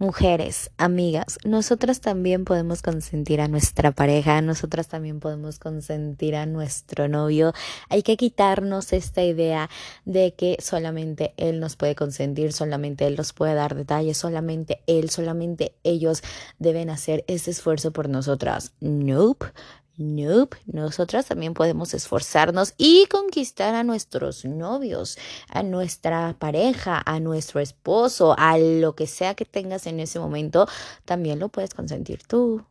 Mujeres, amigas, nosotras también podemos consentir a nuestra pareja, nosotras también podemos consentir a nuestro novio. Hay que quitarnos esta idea de que solamente él nos puede consentir, solamente él nos puede dar detalles, solamente él, solamente ellos deben hacer ese esfuerzo por nosotras. Nope. Nope, nosotras también podemos esforzarnos y conquistar a nuestros novios, a nuestra pareja, a nuestro esposo, a lo que sea que tengas en ese momento, también lo puedes consentir tú.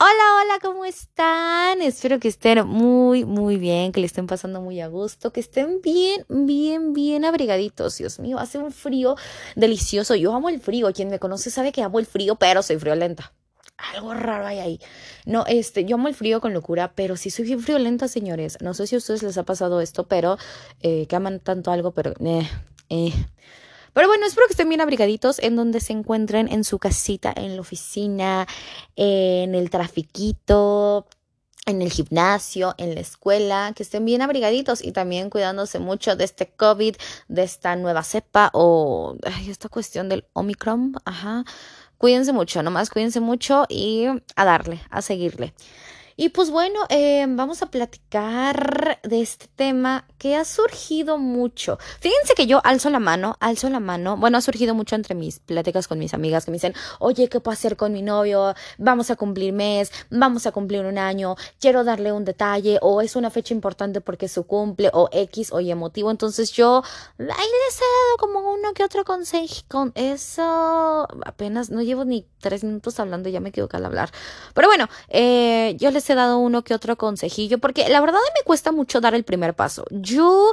Hola, hola, ¿cómo están? Espero que estén muy, muy bien, que le estén pasando muy a gusto, que estén bien, bien, bien abrigaditos. Dios mío, hace un frío delicioso. Yo amo el frío. Quien me conoce sabe que amo el frío, pero soy friolenta algo raro hay ahí. No, este, yo amo el frío con locura, pero sí soy bien friolenta, señores. No sé si a ustedes les ha pasado esto, pero eh, que aman tanto algo, pero eh, eh. Pero bueno, espero que estén bien abrigaditos en donde se encuentren, en su casita, en la oficina, en el trafiquito, en el gimnasio, en la escuela, que estén bien abrigaditos y también cuidándose mucho de este COVID, de esta nueva cepa o esta cuestión del Omicron, ajá. Cuídense mucho, nomás cuídense mucho y a darle, a seguirle. Y pues bueno, eh, vamos a platicar de este tema que ha surgido mucho. Fíjense que yo alzo la mano, alzo la mano. Bueno, ha surgido mucho entre mis pláticas con mis amigas que me dicen, oye, ¿qué puedo hacer con mi novio? Vamos a cumplir mes, vamos a cumplir un año, quiero darle un detalle, o es una fecha importante porque su cumple, o X, o Y emotivo. Entonces yo ahí les he dado como uno que otro consejo. Con eso apenas no llevo ni tres minutos hablando, ya me equivoqué al hablar. Pero bueno, eh, yo les he dado uno que otro consejillo, porque la verdad me cuesta mucho dar el primer paso. Yo,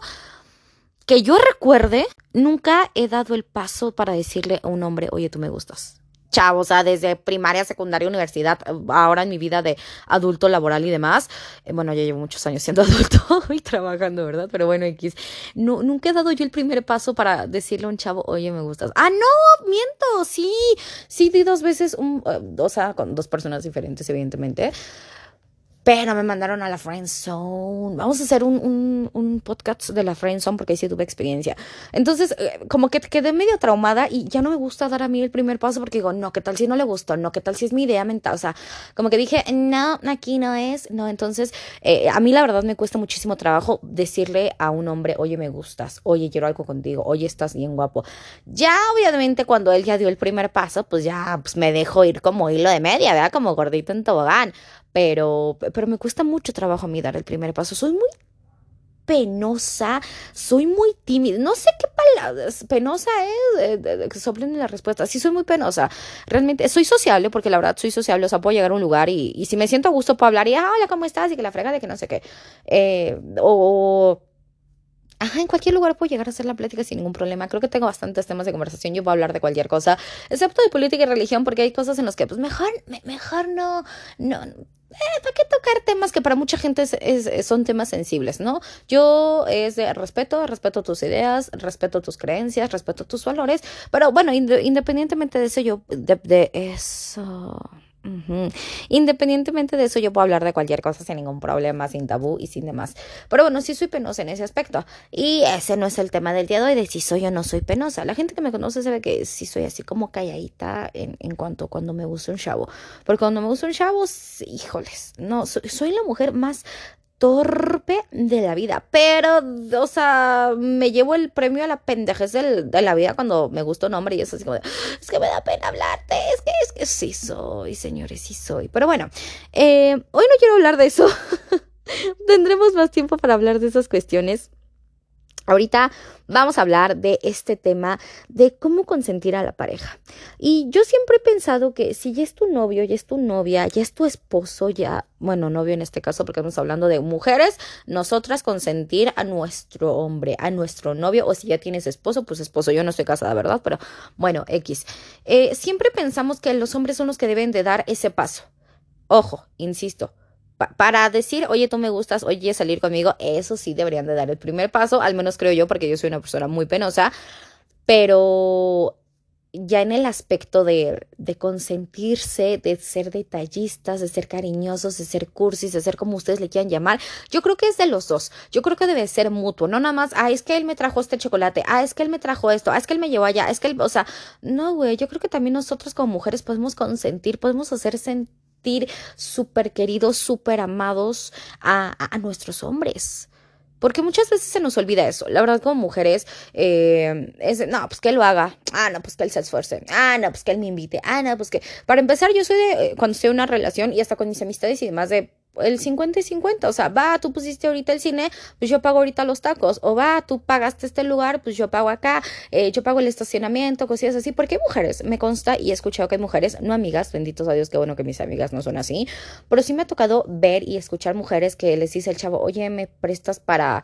que yo recuerde, nunca he dado el paso para decirle a un hombre, oye, tú me gustas. Chavo, o sea, desde primaria, secundaria, universidad, ahora en mi vida de adulto laboral y demás. Eh, bueno, ya llevo muchos años siendo adulto y trabajando, ¿verdad? Pero bueno, X. No, nunca he dado yo el primer paso para decirle a un chavo, oye, me gustas. Ah, no, miento, sí. Sí, di dos veces, un, eh, o sea, con dos personas diferentes, evidentemente pero me mandaron a la Friend Zone. Vamos a hacer un, un, un, podcast de la Friend Zone porque ahí sí tuve experiencia. Entonces, eh, como que quedé medio traumada y ya no me gusta dar a mí el primer paso porque digo, no, ¿qué tal si no le gustó? No, ¿qué tal si es mi idea mental? O sea, como que dije, no, aquí no es. No, entonces, eh, a mí la verdad me cuesta muchísimo trabajo decirle a un hombre, oye, me gustas, oye, quiero algo contigo, oye, estás bien guapo. Ya, obviamente, cuando él ya dio el primer paso, pues ya pues me dejo ir como hilo de media, ¿verdad? Como gordito en tobogán pero, pero me cuesta mucho trabajo a mí dar el primer paso. Soy muy penosa, soy muy tímida, no sé qué palabras, penosa es, eh, soplen la respuesta, sí soy muy penosa, realmente soy sociable porque la verdad soy sociable, o sea, puedo llegar a un lugar y, y si me siento a gusto puedo hablar y, ah, hola, ¿cómo estás? Y que la frega de que no sé qué, eh, o Ajá, en cualquier lugar puedo llegar a hacer la plática sin ningún problema. Creo que tengo bastantes temas de conversación. Yo puedo hablar de cualquier cosa, excepto de política y religión, porque hay cosas en las que, pues, mejor, mejor no, no, eh, ¿para qué tocar temas que para mucha gente son temas sensibles, no? Yo es de respeto, respeto tus ideas, respeto tus creencias, respeto tus valores, pero bueno, independientemente de eso, yo, de eso Independientemente de eso, yo puedo hablar de cualquier cosa sin ningún problema, sin tabú y sin demás. Pero bueno, sí soy penosa en ese aspecto. Y ese no es el tema del día de hoy, de si soy o no soy penosa. La gente que me conoce sabe que sí soy así como calladita en, en cuanto cuando me gusta un chavo. Porque cuando me gusta un chavo, híjoles, no, soy la mujer más torpe de la vida. Pero, o sea, me llevo el premio a la pendejez de la vida cuando me gusta un hombre y es así como de, es que me da pena hablarte, es que, es que sí soy, señores, sí soy. Pero bueno, eh, hoy no quiero hablar de eso. Tendremos más tiempo para hablar de esas cuestiones. Ahorita vamos a hablar de este tema de cómo consentir a la pareja. Y yo siempre he pensado que si ya es tu novio, ya es tu novia, ya es tu esposo, ya, bueno, novio en este caso, porque estamos hablando de mujeres, nosotras consentir a nuestro hombre, a nuestro novio, o si ya tienes esposo, pues esposo. Yo no estoy casada, ¿verdad? Pero bueno, X. Eh, siempre pensamos que los hombres son los que deben de dar ese paso. Ojo, insisto, para decir, oye, tú me gustas, oye, salir conmigo, eso sí deberían de dar el primer paso, al menos creo yo, porque yo soy una persona muy penosa, pero ya en el aspecto de, de consentirse, de ser detallistas, de ser cariñosos, de ser cursis, de ser como ustedes le quieran llamar, yo creo que es de los dos. Yo creo que debe ser mutuo, no nada más, ah, es que él me trajo este chocolate, ah, es que él me trajo esto, ah, es que él me llevó allá, es que él, o sea, no, güey, yo creo que también nosotros como mujeres podemos consentir, podemos hacer sentir súper queridos, súper amados a, a, a nuestros hombres. Porque muchas veces se nos olvida eso. La verdad, como mujeres, eh, es, no, pues que él lo haga. Ah, no, pues que él se esfuerce. Ah, no, pues que él me invite. Ah, no, pues que... Para empezar, yo soy de, eh, cuando estoy en una relación y hasta con mis amistades y demás de el 50 y 50, o sea, va, tú pusiste ahorita el cine, pues yo pago ahorita los tacos, o va, tú pagaste este lugar, pues yo pago acá, eh, yo pago el estacionamiento, cosillas así, porque hay mujeres, me consta y he escuchado que hay mujeres, no amigas, benditos a Dios, que bueno que mis amigas no son así, pero sí me ha tocado ver y escuchar mujeres que les dice el chavo, oye, me prestas para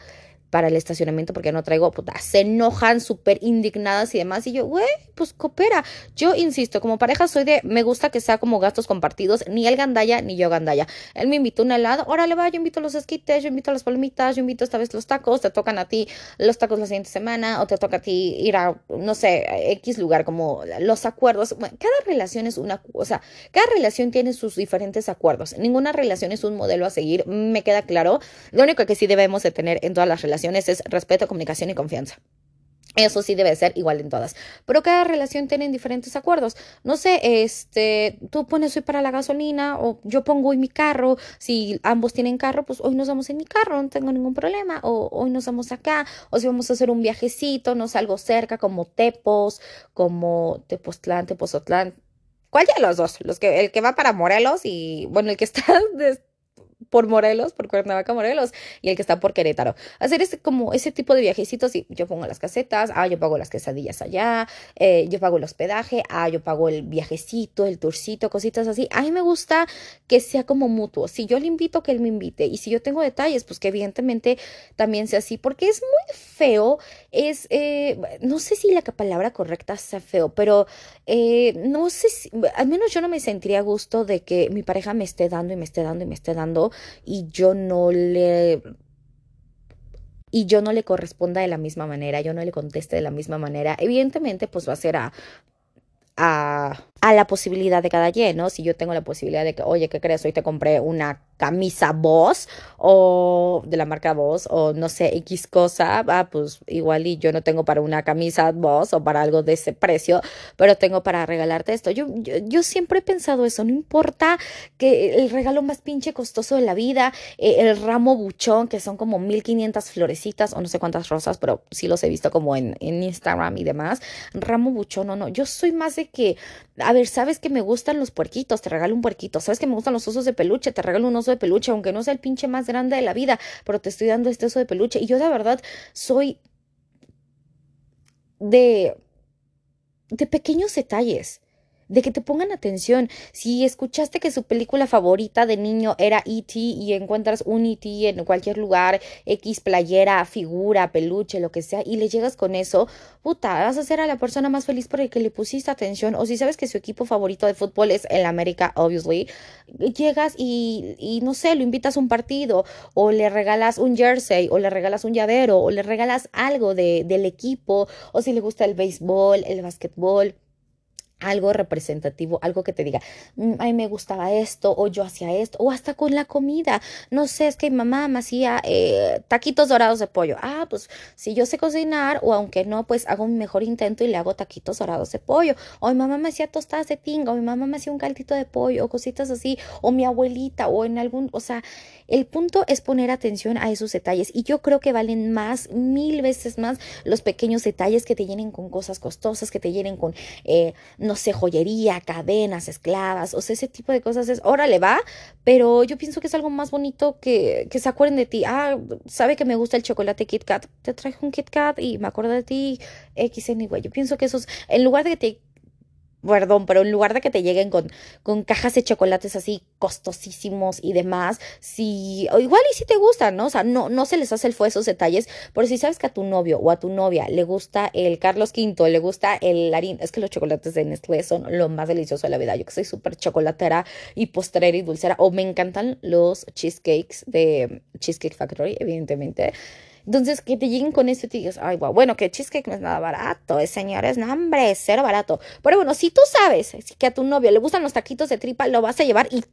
para el estacionamiento porque no traigo, puta, se enojan súper indignadas y demás. Y yo, güey, pues coopera. Yo insisto, como pareja soy de, me gusta que sea como gastos compartidos, ni él gandalla ni yo gandalla. Él me invitó un helado, órale va, yo invito los esquites, yo invito las palomitas, yo invito esta vez los tacos, te tocan a ti los tacos la siguiente semana o te toca a ti ir a, no sé, X lugar, como los acuerdos. cada relación es una, o sea, cada relación tiene sus diferentes acuerdos. Ninguna relación es un modelo a seguir, me queda claro. Lo único que sí debemos de tener en todas las relaciones es respeto, comunicación y confianza. Eso sí debe ser igual en todas. Pero cada relación tiene diferentes acuerdos. No sé, este, tú pones hoy para la gasolina o yo pongo hoy mi carro. Si ambos tienen carro, pues hoy nos vamos en mi carro, no tengo ningún problema. O hoy nos vamos acá. O si vamos a hacer un viajecito, no salgo cerca, como Tepos, como Tepoztlán, Tepozotlán. ¿Cuál de los dos? Los que, el que va para Morelos y, bueno, el que está por Morelos, por Cuernavaca, Morelos, y el que está por Querétaro. Hacer ese, como ese tipo de viajecitos y yo pongo las casetas, ah, yo pago las quesadillas allá, eh, yo pago el hospedaje, ah, yo pago el viajecito, el tourcito, cositas así. A mí me gusta que sea como mutuo. Si yo le invito, que él me invite. Y si yo tengo detalles, pues que evidentemente también sea así, porque es muy feo, es, eh, no sé si la palabra correcta sea feo, pero eh, no sé si, al menos yo no me sentiría a gusto de que mi pareja me esté dando y me esté dando y me esté dando y yo no le y yo no le corresponda de la misma manera, yo no le conteste de la misma manera, evidentemente pues va a ser a, a, a la posibilidad de cada quien, ¿no? Si yo tengo la posibilidad de que, oye, ¿qué crees? Hoy te compré una camisa Boss o de la marca Boss o no sé, X cosa, ah, pues igual y yo no tengo para una camisa Boss o para algo de ese precio, pero tengo para regalarte esto. Yo, yo, siempre he pensado eso, no importa que el regalo más pinche costoso de la vida, eh, el ramo buchón, que son como 1500 florecitas o no sé cuántas rosas, pero sí los he visto como en, en Instagram y demás, ramo buchón, no, no, yo soy más de que a sabes que me gustan los puerquitos, te regalo un puerquito. Sabes que me gustan los osos de peluche, te regalo un oso de peluche, aunque no sea el pinche más grande de la vida, pero te estoy dando este oso de peluche. Y yo de verdad soy de de pequeños detalles de que te pongan atención. Si escuchaste que su película favorita de niño era E.T. y encuentras un E.T. en cualquier lugar, X playera, figura, peluche, lo que sea, y le llegas con eso, puta, vas a ser a la persona más feliz por el que le pusiste atención. O si sabes que su equipo favorito de fútbol es el América, obviously, llegas y, y no sé, lo invitas a un partido, o le regalas un jersey, o le regalas un llavero, o le regalas algo de, del equipo, o si le gusta el béisbol, el básquetbol algo representativo, algo que te diga, mm, ay, me gustaba esto, o yo hacía esto, o hasta con la comida. No sé, es que mi mamá me hacía eh, taquitos dorados de pollo. Ah, pues si yo sé cocinar, o aunque no, pues hago un mejor intento y le hago taquitos dorados de pollo. O mi mamá me hacía tostadas de tinga, o mi mamá me hacía un caldito de pollo, o cositas así, o mi abuelita, o en algún, o sea, el punto es poner atención a esos detalles. Y yo creo que valen más, mil veces más, los pequeños detalles que te llenen con cosas costosas, que te llenen con, eh, no sé, joyería, cadenas, esclavas, o sea, ese tipo de cosas es, órale, va, pero yo pienso que es algo más bonito que, que se acuerden de ti. Ah, sabe que me gusta el chocolate Kit Kat, te traje un Kit Kat y me acuerdo de ti, X, anyway. Yo pienso que esos, en lugar de que te perdón, pero en lugar de que te lleguen con, con cajas de chocolates así costosísimos y demás, si, o igual y si te gustan, ¿no? O sea, no, no se les hace el fue esos detalles, pero si sabes que a tu novio o a tu novia le gusta el Carlos V, le gusta el harín, es que los chocolates de Nestlé son lo más delicioso de la vida, yo que soy súper chocolatera y postrera y dulcera, o me encantan los cheesecakes de Cheesecake Factory, evidentemente, Entonces, que te lleguen con eso y te digas, ay, bueno, que cheesecake no es nada barato, eh, señores, no, hombre, cero barato. Pero bueno, si tú sabes que a tu novio le gustan los taquitos de tripa, lo vas a llevar y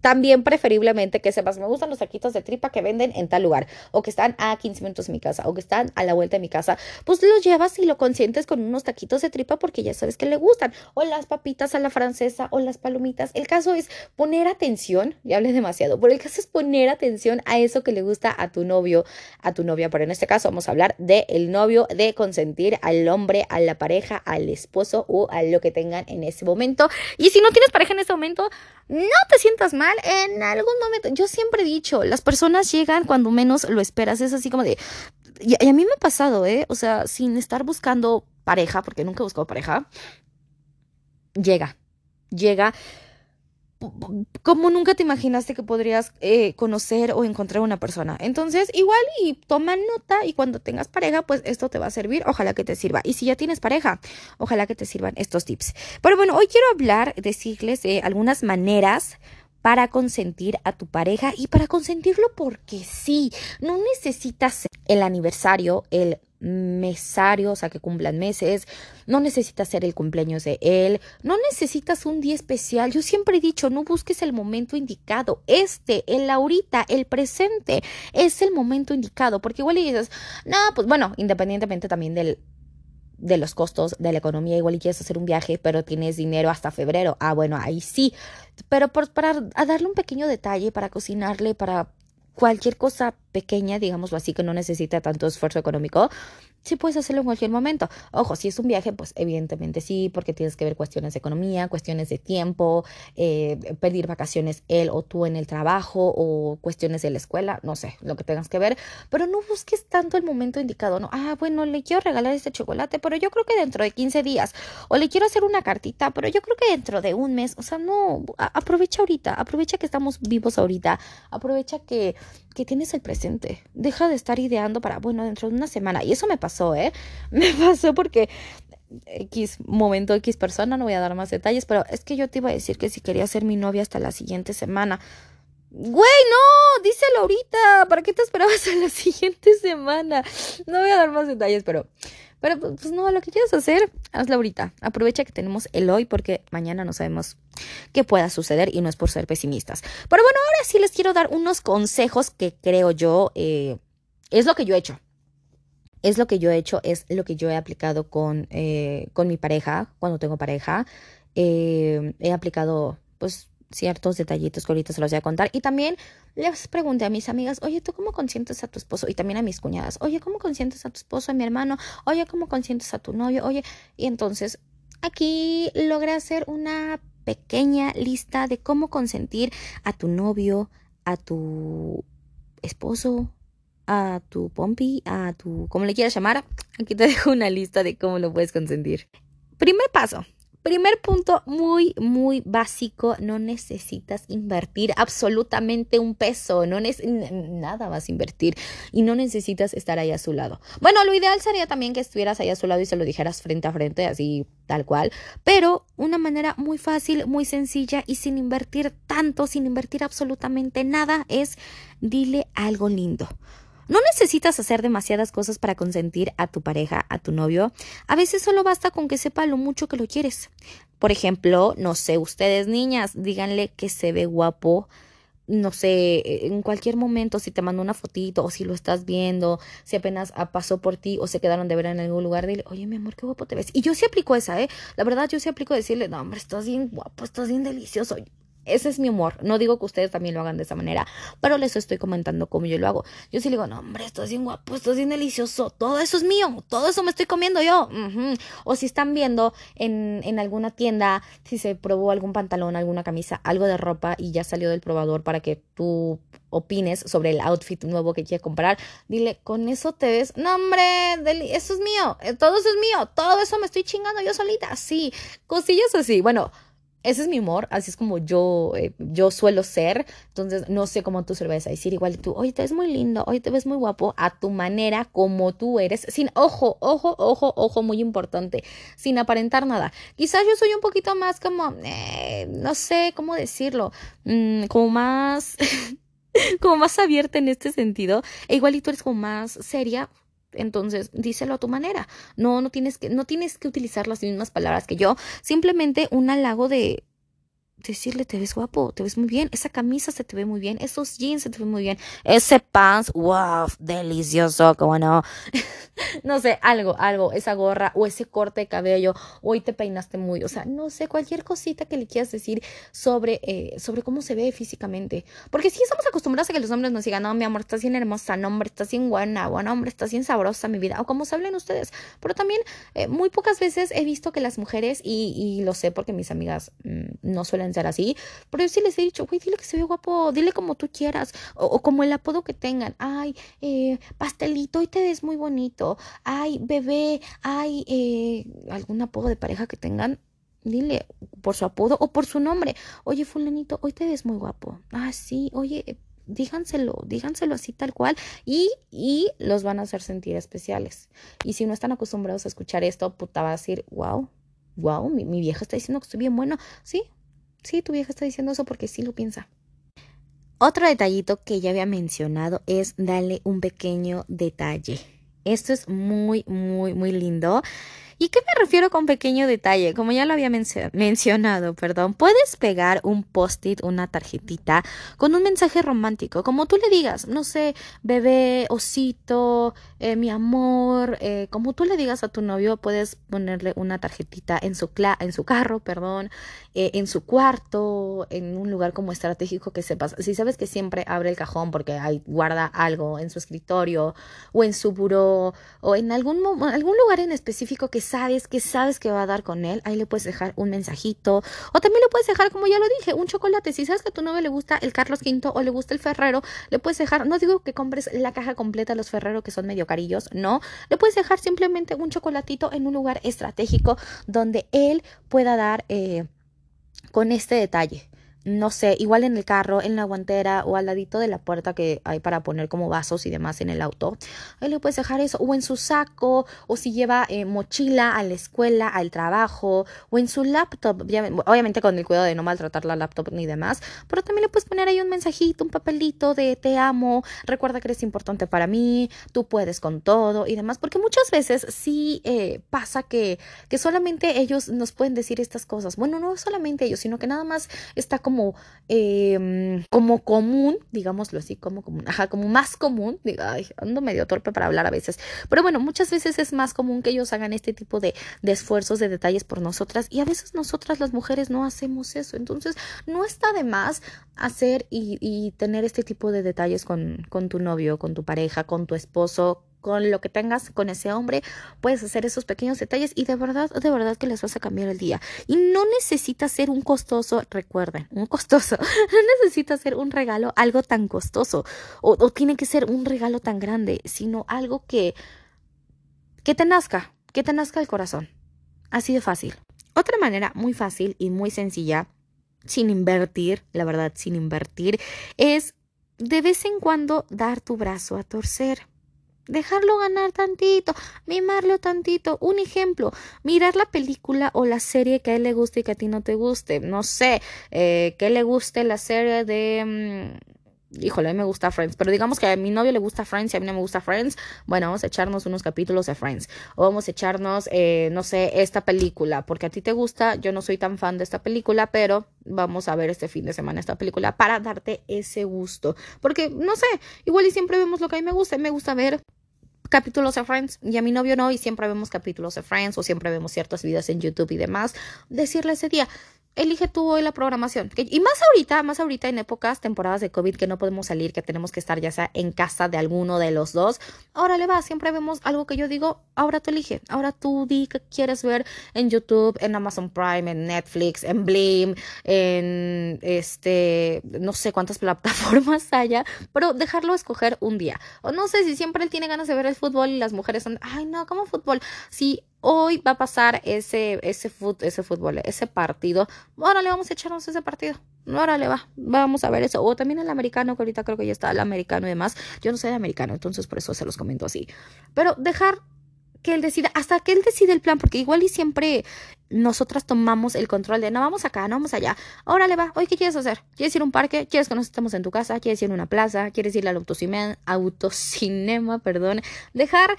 también preferiblemente que sepas, me gustan los taquitos de tripa que venden en tal lugar, o que están a 15 minutos de mi casa, o que están a la vuelta de mi casa, pues los llevas y lo consientes con unos taquitos de tripa porque ya sabes que le gustan, o las papitas a la francesa, o las palomitas. El caso es poner atención, ya hablé demasiado, pero el caso es poner atención a eso que le gusta a tu novio, a tu novia, pero en este caso vamos a hablar de el novio, de consentir al hombre, a la pareja, al esposo o a lo que tengan en ese momento. Y si no tienes pareja en ese momento, no te sientas mal en algún momento. Yo siempre he dicho, las personas llegan cuando menos lo esperas. Es así como de... Y, a mí me ha pasado, ¿eh? O sea, sin estar buscando pareja, porque nunca he buscado pareja, llega. Llega como nunca te imaginaste que podrías eh, conocer o encontrar una persona. Entonces, igual y toma nota y cuando tengas pareja, pues esto te va a servir, ojalá que te sirva. Y si ya tienes pareja, ojalá que te sirvan estos tips. Pero bueno, hoy quiero hablar, decirles de algunas maneras para consentir a tu pareja y para consentirlo porque sí, no necesitas el aniversario, el mesario, o sea, que cumplan meses, no necesitas ser el cumpleaños de él, no necesitas un día especial. Yo siempre he dicho, no busques el momento indicado, este, el ahorita, el presente, es el momento indicado, porque igual dices, no, pues bueno, independientemente también del de los costos de la economía, igual y quieres hacer un viaje, pero tienes dinero hasta febrero. Ah, bueno, ahí sí. Pero para darle un pequeño detalle, para cocinarle, para cualquier cosa pequeña, digámoslo así, que no necesita tanto esfuerzo económico, sí puedes hacerlo en cualquier momento. Ojo, si es un viaje, pues evidentemente sí, porque tienes que ver cuestiones de economía, cuestiones de tiempo, eh, pedir vacaciones él o tú en el trabajo o cuestiones de la escuela, no sé, lo que tengas que ver, pero no busques tanto el momento indicado, ¿no? Ah, bueno, le quiero regalar este chocolate, pero yo creo que dentro de 15 días, o le quiero hacer una cartita, pero yo creo que dentro de un mes, o sea, no, aprovecha ahorita, aprovecha que estamos vivos ahorita, aprovecha que, que tienes el presente, deja de estar ideando para, bueno, dentro de una semana, y eso me pasa pasó, ¿eh? Me pasó porque X momento, X persona, no voy a dar más detalles, pero es que yo te iba a decir que si quería ser mi novia hasta la siguiente semana. Güey, no, díselo ahorita, ¿para qué te esperabas a la siguiente semana? No voy a dar más detalles, pero, pero pues no, lo que quieras hacer, hazlo ahorita. Aprovecha que tenemos el hoy porque mañana no sabemos qué pueda suceder y no es por ser pesimistas. Pero bueno, ahora sí les quiero dar unos consejos que creo yo eh, es lo que yo he hecho es lo que yo he hecho, es lo que yo he aplicado con, eh, con mi pareja, cuando tengo pareja. Eh, he aplicado, pues, ciertos detallitos que ahorita se los voy a contar. Y también les pregunté a mis amigas, oye, ¿tú cómo consientes a tu esposo? Y también a mis cuñadas, oye, ¿cómo consientes a tu esposo, a mi hermano? Oye, ¿cómo consientes a tu novio? Oye, y entonces aquí logré hacer una pequeña lista de cómo consentir a tu novio, a tu esposo, a tu pompi, a tu, como le quieras llamar, aquí te dejo una lista de cómo lo puedes consentir. Primer paso, Primer punto muy, muy básico, no necesitas invertir absolutamente un peso, no nada vas a invertir y no necesitas estar ahí a su lado. Bueno, lo ideal sería también que estuvieras ahí a su lado y se lo dijeras frente a frente, así tal cual, pero una manera muy fácil, muy sencilla y sin invertir tanto, sin invertir absolutamente nada, es dile algo lindo. No necesitas hacer demasiadas cosas para consentir a tu pareja, a tu novio. A veces solo basta con que sepa lo mucho que lo quieres. Por ejemplo, no sé, ustedes niñas, díganle que se ve guapo no sé, en cualquier momento, si te mando una fotito o si lo estás viendo, si apenas pasó por ti o se quedaron de ver en algún lugar, dile, oye, mi amor, qué guapo te ves. Y yo sí aplico esa, ¿eh? La verdad, yo sí aplico decirle, no, hombre, estás bien guapo, estás bien delicioso. Ese es mi humor. No digo que ustedes también lo hagan de esa manera, pero les estoy comentando cómo yo lo hago. Yo sí le digo, no, hombre, esto es bien guapo, esto es bien delicioso, todo eso es mío, todo eso me estoy comiendo yo. O si están viendo en, en alguna tienda, si se probó algún pantalón, alguna camisa, algo de ropa y ya salió del probador para que tú opines sobre el outfit nuevo que quieres comprar, dile, con eso te ves, no hombre, eso es mío, eh, todo eso es mío, todo eso me estoy chingando yo solita, sí, cosillas así. Bueno, ese es mi humor, así es como yo, eh, yo suelo ser. Entonces, no sé cómo tú se lo vas a decir. Igual tú, oye, te ves muy lindo, oye, te ves muy guapo, a tu manera, como tú eres, sin ojo, ojo, ojo, ojo, muy importante, sin aparentar nada. Quizás yo soy un poquito más como, eh, no sé cómo decirlo, mm, como más como más abierta en este sentido, e igual y tú eres como más seria, entonces, díselo a tu manera. No, no tienes que, no tienes que utilizar las mismas palabras que yo. Simplemente un halago de decirle, te ves guapo, te ves muy bien, esa camisa se te ve muy bien, esos jeans se te ven muy bien, ese pants, wow, delicioso, como no. no sé, algo, algo, esa gorra o ese corte de cabello, hoy te peinaste muy, o sea, no sé, cualquier cosita que le quieras decir sobre, eh, sobre cómo se ve físicamente. Porque si estamos acostumbrados a que los hombres nos digan, no, mi amor, estás bien hermosa, no, hombre, estás bien buena, bueno, hombre, estás bien sabrosa, mi vida, o como se hablen ustedes. Pero también, eh, muy pocas veces he visto que las mujeres, y, y lo sé porque mis amigas mm, no suelen ser así, pero yo sí les he dicho, güey, dile que se ve guapo, dile como tú quieras, o, como el apodo que tengan, ay, eh, pastelito, y te ves muy bonito, ay, bebé, ay, eh, algún apodo de pareja que tengan, dile por su apodo o por su nombre, oye, fulanito, hoy te ves muy guapo, ah, sí, oye, díganselo, díganselo así tal cual y, y los van a hacer sentir especiales. Y si no están acostumbrados a escuchar esto, puta, va a decir, wow, wow, mi, mi vieja está diciendo que estoy bien bueno. Sí, Sí, tu vieja está diciendo eso porque sí lo piensa. Otro detallito que ya había mencionado es darle un pequeño detalle. Esto es muy, muy, muy lindo. ¿Y qué me refiero con pequeño detalle? Como ya lo había mencionado, perdón, puedes pegar un post-it, una tarjetita con un mensaje romántico, como tú le digas, no sé, bebé, osito, eh, mi amor, eh, como tú le digas a tu novio, puedes ponerle una tarjetita en su, en su carro, perdón, eh, en su cuarto, en un lugar como estratégico que sepas. Si sabes que siempre abre el cajón porque ahí guarda algo en su escritorio o en su buró o en algún, algún lugar en específico que sabes, que sabes que va a dar con él, ahí le puedes dejar un mensajito. O también le puedes dejar, como ya lo dije, un chocolate. Si sabes que a tu novio le gusta el Carlos V o le gusta el Ferrero, le puedes dejar, no digo que compres la caja completa de los Ferrero que son medio carillos, no. Le puedes dejar simplemente un chocolatito en un lugar estratégico donde él pueda dar eh, con este detalle no sé, igual en el carro, en la guantera o al ladito de la puerta que hay para poner como vasos y demás en el auto. Ahí le puedes dejar eso, o en su saco, o si lleva eh, mochila a la escuela, al trabajo, o en su laptop, obviamente con el cuidado de no maltratar la laptop ni demás, pero también le puedes poner ahí un mensajito, un papelito de te amo, recuerda que eres importante para mí, tú puedes con todo y demás, porque muchas veces sí eh, pasa que, que solamente ellos nos pueden decir estas cosas. Bueno, no solamente ellos, sino que nada más está como como, em, como común, digámoslo así, como común, ajá, como más común, digo, ay, ando medio torpe para hablar a veces, pero bueno, muchas veces es más común que ellos hagan este tipo de, de esfuerzos, de detalles por nosotras y a veces nosotras las mujeres no hacemos eso, entonces no está de más hacer y, y tener este tipo de detalles con, con tu novio, con tu pareja, con tu esposo, con lo que tengas con ese hombre, puedes hacer esos pequeños detalles y de verdad, de verdad que les vas a cambiar el día. Y no necesita ser un costoso, recuerden, un costoso, no necesita ser un regalo algo tan costoso o, tiene que ser un regalo tan grande, sino algo que, que te nazca, que te nazca el corazón. Así de fácil. Otra manera muy fácil y muy sencilla, sin invertir, la verdad, sin invertir, es de vez en cuando dar tu brazo a torcer dejarlo ganar tantito, mimarlo tantito. Un ejemplo, mirar la película o la serie que a él le guste y que a ti no te guste. No sé, eh, que le guste la serie de... Híjole, a mí me gusta Friends, pero digamos que a mi novio le gusta Friends y a mí no me gusta Friends, bueno, vamos a echarnos unos capítulos de Friends, o vamos a echarnos, eh, no sé, esta película, porque a ti te gusta, yo no soy tan fan de esta película, pero vamos a ver este fin de semana esta película para darte ese gusto, porque, no sé, igual y siempre vemos lo que a mí me gusta, me gusta ver capítulos de Friends y a mi novio no y siempre vemos capítulos de Friends o siempre vemos ciertos videos en YouTube y demás, decirle ese día, elige tú hoy la programación. Y más ahorita, más ahorita en épocas, temporadas de COVID que no podemos salir, que tenemos que estar ya sea en casa de alguno de los dos. Ahora le va, siempre vemos algo que yo digo, ahora tú elige, ahora tú di que quieres ver en YouTube, en Amazon Prime, en Netflix, en Blim, en este, no sé cuántas plataformas haya, pero dejarlo escoger un día. O no sé si siempre él tiene ganas de ver el fútbol y las mujeres son, ay no, ¿cómo fútbol? Si hoy va a pasar ese, ese, ese fútbol, ese partido. Ahora le vamos a echarnos ese partido. Ahora le va, vamos a ver eso. O también el americano, que ahorita creo que ya está el americano y demás. Yo no soy de americano, entonces por eso se los comento así. Pero dejar que él decida, hasta que él decida el plan, porque igual y siempre nosotras tomamos el control de no vamos acá, no vamos allá. Órale, va, hoy qué quieres hacer? ¿Quieres ir a un parque? ¿Quieres que nos estemos en tu casa? ¿Quieres ir a una plaza? ¿Quieres ir al autocinema? autocinema perdón. Dejar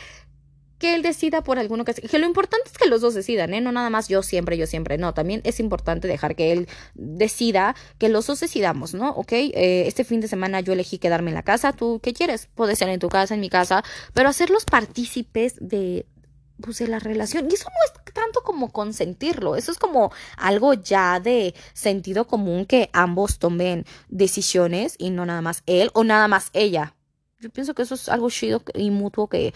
que él decida por alguno que... Que lo importante es que los dos decidan, ¿eh? No nada más yo siempre, yo siempre, no. También es importante dejar que él decida, que los dos decidamos, ¿no? ¿Ok? Eh, este fin de semana yo elegí quedarme en la casa. ¿Tú qué quieres? Puede ser en tu casa, en mi casa, pero hacerlos partícipes de, pues, de la relación. Y eso no es tanto como consentirlo, eso es como algo ya de sentido común que ambos tomen decisiones y no nada más él o nada más ella. Yo pienso que eso es algo chido y mutuo que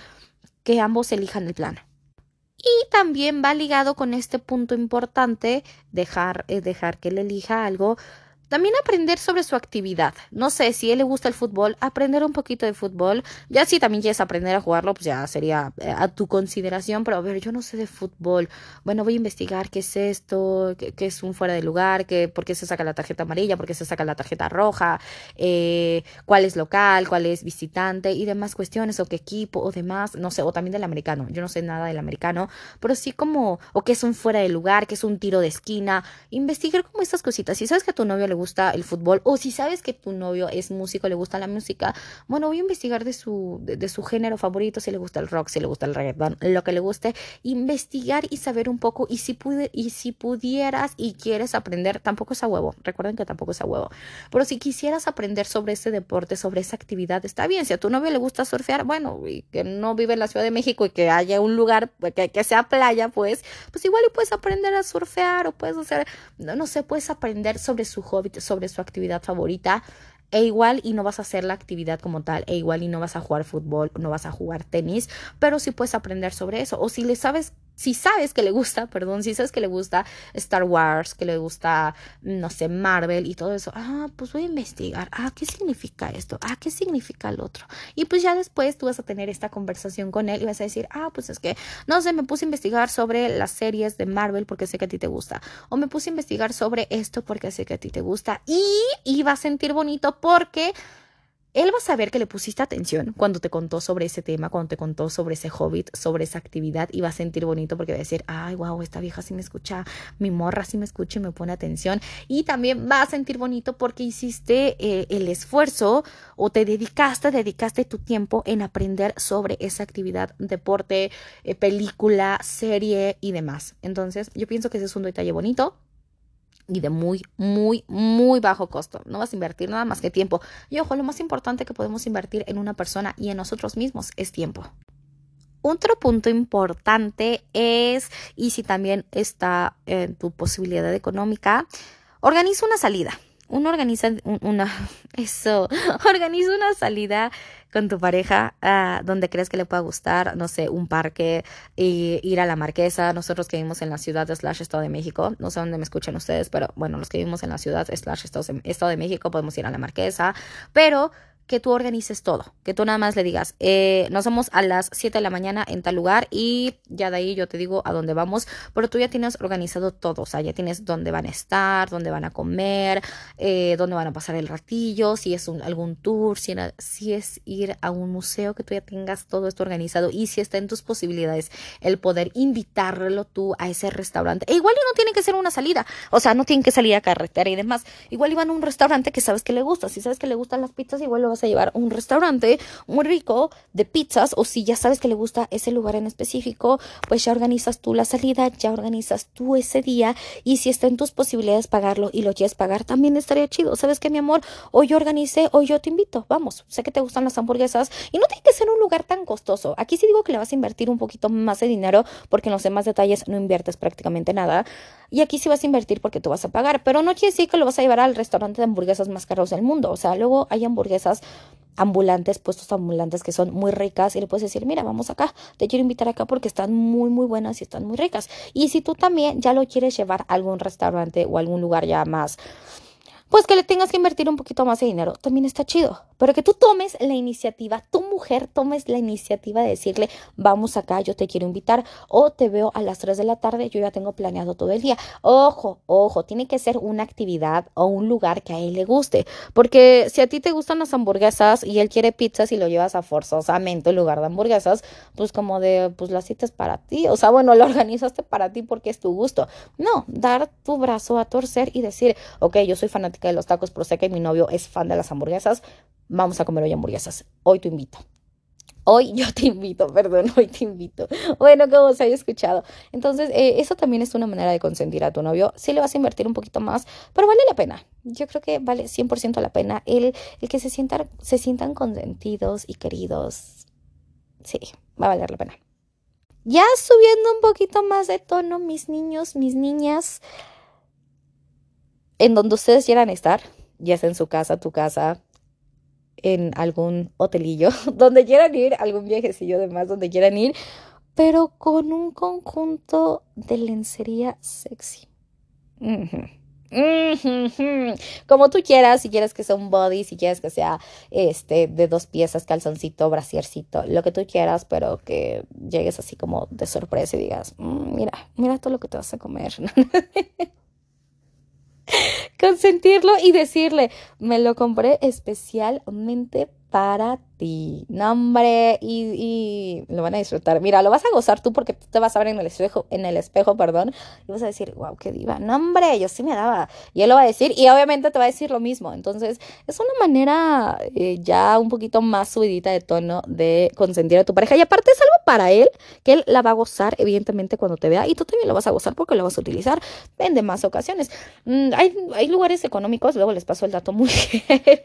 que ambos elijan el plan. Y también va ligado con este punto importante, dejar, eh, dejar que él elija algo también aprender sobre su actividad. No sé, si a él le gusta el fútbol, aprender un poquito de fútbol. Ya si también quieres aprender a jugarlo, pues ya sería eh, a tu consideración. Pero a ver, yo no sé de fútbol. Bueno, voy a investigar qué es esto, qué, es un fuera de lugar, qué, por qué se saca la tarjeta amarilla, por qué se saca la tarjeta roja, eh, cuál es local, cuál es visitante y demás cuestiones, o qué equipo, o demás. No sé, o también del americano. Yo no sé nada del americano, pero sí como, o qué es un fuera de lugar, qué es un tiro de esquina. Investigar como estas cositas. Si sabes que tu novio le gusta el fútbol o si sabes que tu novio es músico, le gusta la música, bueno, voy a investigar de su, de, su género favorito, si le gusta el rock, si le gusta el reggaeton, lo que le guste, investigar y saber un poco y si, pude, y si pudieras y quieres aprender, tampoco es a huevo, recuerden que tampoco es a huevo, pero si quisieras aprender sobre ese deporte, sobre esa actividad, está bien, si a tu novio le gusta surfear, bueno, y que no vive en la Ciudad de México y que haya un lugar pues, que, que sea playa, pues, pues igual y puedes aprender a surfear o puedes hacer, no, no sé, puedes aprender sobre su hobby sobre su actividad favorita e igual y no vas a hacer la actividad como tal, e igual y no vas a jugar fútbol, no vas a jugar tenis, pero sí puedes aprender sobre eso. O si le sabes si sabes que le gusta, perdón, si sabes que le gusta Star Wars, que le gusta, no sé, Marvel y todo eso, ah, pues voy a investigar, ah, ¿qué significa esto? Ah, ¿qué significa el otro? Y pues ya después tú vas a tener esta conversación con él y vas a decir, ah, pues es que, no sé, me puse a investigar sobre las series de Marvel porque sé que a ti te gusta, o me puse a investigar sobre esto porque sé que a ti te gusta, y, y va a sentir bonito porque él va a saber que le pusiste atención cuando te contó sobre ese tema, cuando te contó sobre ese hobbit, sobre esa actividad y va a sentir bonito porque va a decir, ay, wow, esta vieja sí me escucha, mi morra sí me escucha y me pone atención. Y también va a sentir bonito porque hiciste eh, el esfuerzo o te dedicaste, dedicaste tu tiempo en aprender sobre esa actividad, deporte, eh, película, serie y demás. Entonces, yo pienso que ese es un detalle bonito y de muy, muy, muy bajo costo. No vas a invertir nada más que tiempo. Y ojo, lo más importante que podemos invertir en una persona y en nosotros mismos es tiempo. Otro punto importante es, y si también está en tu posibilidad económica, organiza una salida. Uno organiza una, eso, organiza una salida con tu pareja uh, donde crees que le pueda gustar, no sé, un parque, y ir a la Marquesa. Nosotros que vivimos en la ciudad de slash Estado de México, no sé dónde me escuchan ustedes, pero bueno, los que vivimos en la ciudad slash Estado de México podemos ir a la Marquesa, pero que tú organices todo, que tú nada más le digas, eh, nos vamos a las 7 de la mañana en tal lugar y ya de ahí yo te digo a dónde vamos, pero tú ya tienes organizado todo, o sea, ya tienes dónde van a estar, dónde van a comer, eh, dónde van a pasar el ratillo, si es un, algún tour, si, si es ir a un museo, que tú ya tengas todo esto organizado y si está en tus posibilidades el poder invitarlo tú a ese restaurante. E igual no tiene que ser una salida, o sea, no tienen que salir a carretera y demás, igual iban a un restaurante que sabes que le gusta, si sabes que le gustan las pizzas, igual lo a llevar un restaurante muy rico de pizzas o si ya sabes que le gusta ese lugar en específico, pues ya organizas tú la salida, ya organizas tú ese día y si está en tus posibilidades pagarlo y lo quieres pagar, también estaría chido. ¿Sabes qué, mi amor? Hoy yo organicé, hoy yo te invito, vamos, sé que te gustan las hamburguesas y no tiene que ser un lugar tan costoso. Aquí sí digo que le vas a invertir un poquito más de dinero porque en los demás detalles no inviertes prácticamente nada. Y aquí sí vas a invertir porque tú vas a pagar, pero no quiere decir que lo vas a llevar al restaurante de hamburguesas más caros del mundo. O sea, luego hay hamburguesas ambulantes, puestos ambulantes que son muy ricas y le puedes decir, mira, vamos acá, te quiero invitar acá porque están muy, muy buenas y están muy ricas. Y si tú también ya lo quieres llevar a algún restaurante o algún lugar ya más, pues que le tengas que invertir un poquito más de dinero, también está chido. pero que tú tomes la iniciativa, tu mujer tomes la iniciativa de decirle, vamos acá, yo te quiero invitar, o te veo a las 3 de la tarde, yo ya tengo planeado todo el día. Ojo, ojo, tiene que ser una actividad o un lugar que a él le guste, porque si a ti te gustan las hamburguesas y él quiere pizzas y lo llevas a forzosamente en lugar de hamburguesas, pues como de, pues la cita es para ti, o sea, bueno, lo organizaste para ti porque es tu gusto. No, dar tu brazo a torcer y decir, ok, yo soy fanática de los tacos, pero sé que mi novio es fan de las hamburguesas, vamos a comer hoy hamburguesas. Hoy te invito. Hoy yo te invito, perdón, hoy te invito. Bueno, como se haya escuchado. Entonces, eh, eso también es una manera de consentir a tu novio. Sí le vas a invertir un poquito más, pero vale la pena. Yo creo que vale 100% la pena el, el que se, sientan, se sientan consentidos y queridos. Sí, va a valer la pena. Ya subiendo un poquito más de tono, mis niños, mis niñas, en donde ustedes quieran estar, ya sea en su casa, tu casa, en algún hotelillo, donde quieran ir, algún viajecillo de más, donde quieran ir, pero con un conjunto de lencería sexy. Como tú quieras, si quieres que sea un body, si quieres que sea este de dos piezas, calzoncito, brasiercito, lo que tú quieras, pero que llegues así como de sorpresa y digas, mm, mira, mira todo lo que te vas a comer. consentirlo y decirle, me lo compré especialmente para ti. nombre y, lo van a disfrutar. Mira, lo vas a gozar tú porque tú te vas a ver en el espejo, en el espejo, perdón, y vas a decir, wow, qué diva. No, hombre, yo sí me daba. Y él lo va a decir, y obviamente te va a decir lo mismo. Entonces, es una manera eh, ya un poquito más subidita de tono de consentir a tu pareja. Y aparte es algo para él, que él la va a gozar, evidentemente, cuando te vea, y tú también lo vas a gozar porque lo vas a utilizar en demás ocasiones. Mm, hay, hay lugares económicos, luego les paso el dato muy